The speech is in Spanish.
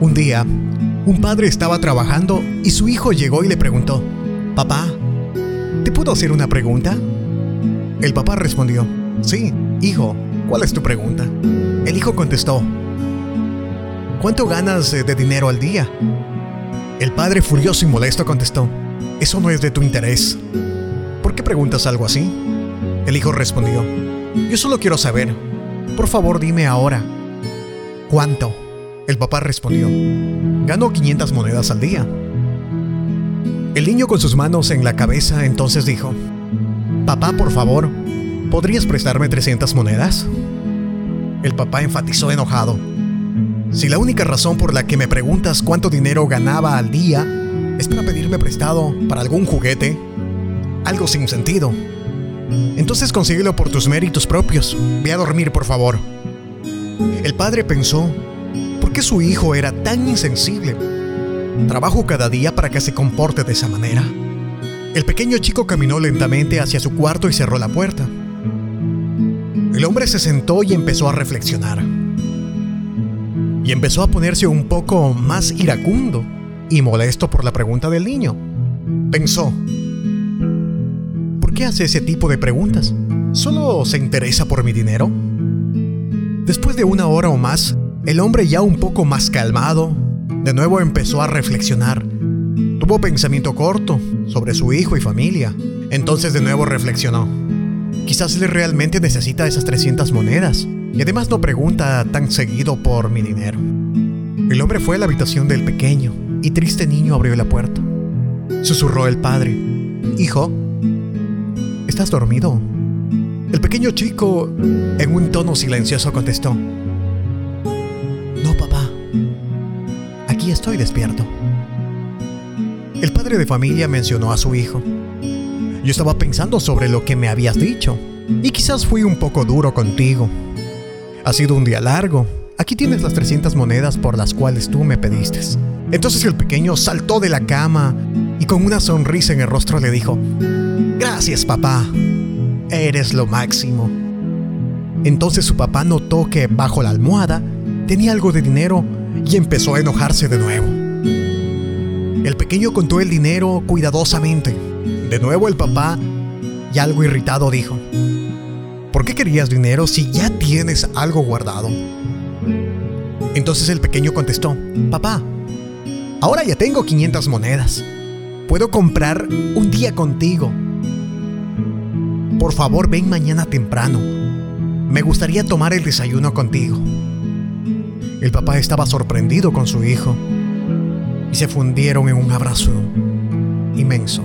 Un día, un padre estaba trabajando y su hijo llegó y le preguntó, Papá, ¿te puedo hacer una pregunta? El papá respondió, Sí, hijo, ¿cuál es tu pregunta? El hijo contestó, ¿cuánto ganas de dinero al día? El padre furioso y molesto contestó, eso no es de tu interés. ¿Por qué preguntas algo así? El hijo respondió, yo solo quiero saber, por favor dime ahora, ¿cuánto? El papá respondió, gano 500 monedas al día. El niño con sus manos en la cabeza entonces dijo, Papá, por favor, ¿podrías prestarme 300 monedas? El papá enfatizó enojado, si la única razón por la que me preguntas cuánto dinero ganaba al día es para pedirme prestado para algún juguete, algo sin sentido, entonces consíguelo por tus méritos propios. Ve a dormir, por favor. El padre pensó, ¿por qué su hijo era tan insensible? Trabajo cada día para que se comporte de esa manera. El pequeño chico caminó lentamente hacia su cuarto y cerró la puerta. El hombre se sentó y empezó a reflexionar y empezó a ponerse un poco más iracundo y molesto por la pregunta del niño. Pensó, ¿por qué hace ese tipo de preguntas? ¿Solo se interesa por mi dinero? Después de una hora o más, el hombre ya un poco más calmado, de nuevo empezó a reflexionar. Tuvo pensamiento corto sobre su hijo y familia. Entonces de nuevo reflexionó. Quizás él realmente necesita esas 300 monedas y además no pregunta tan seguido por mi dinero. El hombre fue a la habitación del pequeño y triste niño abrió la puerta. Susurró el padre. Hijo, ¿estás dormido? El pequeño chico, en un tono silencioso, contestó. Estoy despierto. El padre de familia mencionó a su hijo. Yo estaba pensando sobre lo que me habías dicho y quizás fui un poco duro contigo. Ha sido un día largo. Aquí tienes las 300 monedas por las cuales tú me pediste. Entonces el pequeño saltó de la cama y con una sonrisa en el rostro le dijo, Gracias papá, eres lo máximo. Entonces su papá notó que bajo la almohada tenía algo de dinero y empezó a enojarse de nuevo. El pequeño contó el dinero cuidadosamente. De nuevo el papá, y algo irritado, dijo, ¿Por qué querías dinero si ya tienes algo guardado? Entonces el pequeño contestó, Papá, ahora ya tengo 500 monedas. Puedo comprar un día contigo. Por favor, ven mañana temprano. Me gustaría tomar el desayuno contigo. El papá estaba sorprendido con su hijo y se fundieron en un abrazo inmenso.